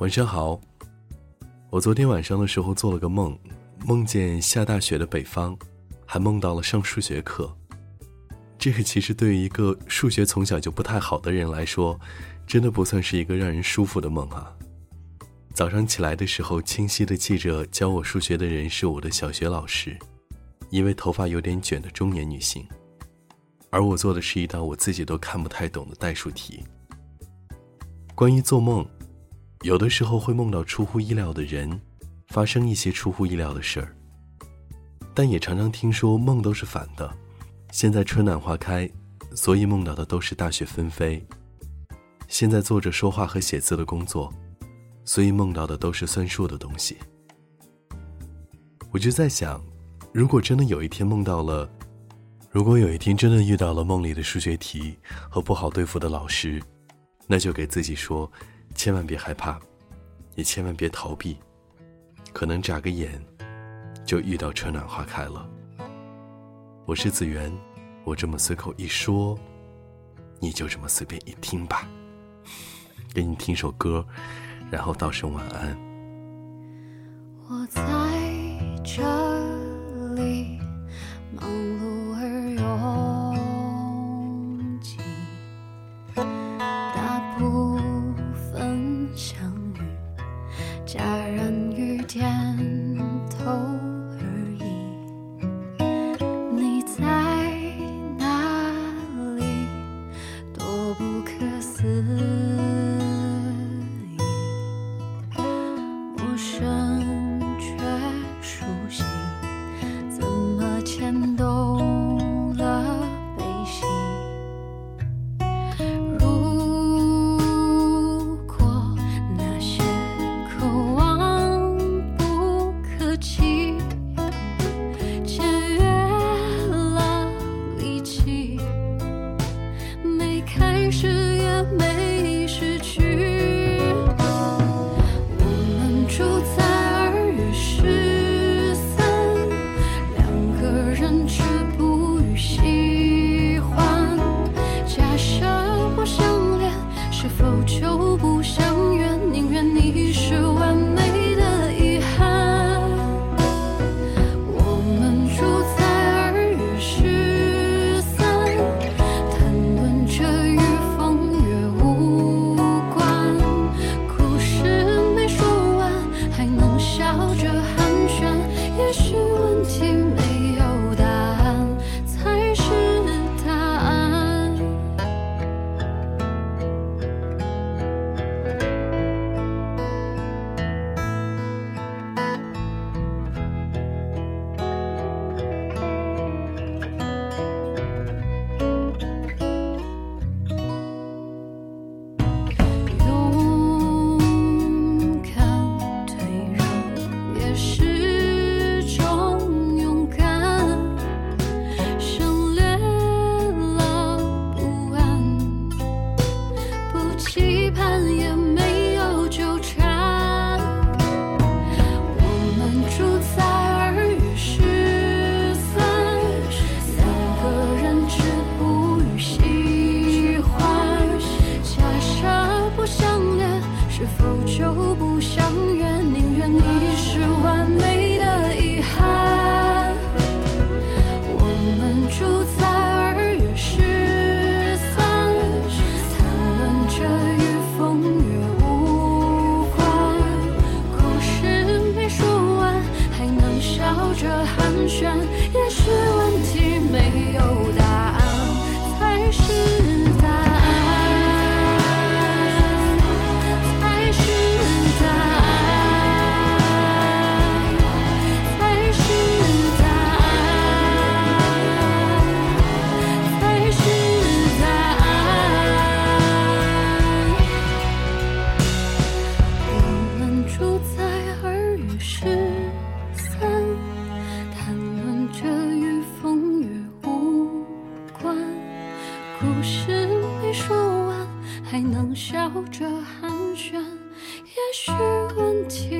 晚上好。我昨天晚上的时候做了个梦，梦见下大雪的北方，还梦到了上数学课。这个其实对于一个数学从小就不太好的人来说，真的不算是一个让人舒服的梦啊。早上起来的时候，清晰的记着教我数学的人是我的小学老师，一位头发有点卷的中年女性，而我做的是一道我自己都看不太懂的代数题。关于做梦。有的时候会梦到出乎意料的人，发生一些出乎意料的事儿。但也常常听说梦都是反的。现在春暖花开，所以梦到的都是大雪纷飞。现在做着说话和写字的工作，所以梦到的都是算数的东西。我就在想，如果真的有一天梦到了，如果有一天真的遇到了梦里的数学题和不好对付的老师，那就给自己说。千万别害怕，也千万别逃避，可能眨个眼，就遇到春暖花开了。我是子源，我这么随口一说，你就这么随便一听吧。给你听首歌，然后道声晚安。我在这里忙开始期盼也没有纠缠。也许问题没有答案才是也许问题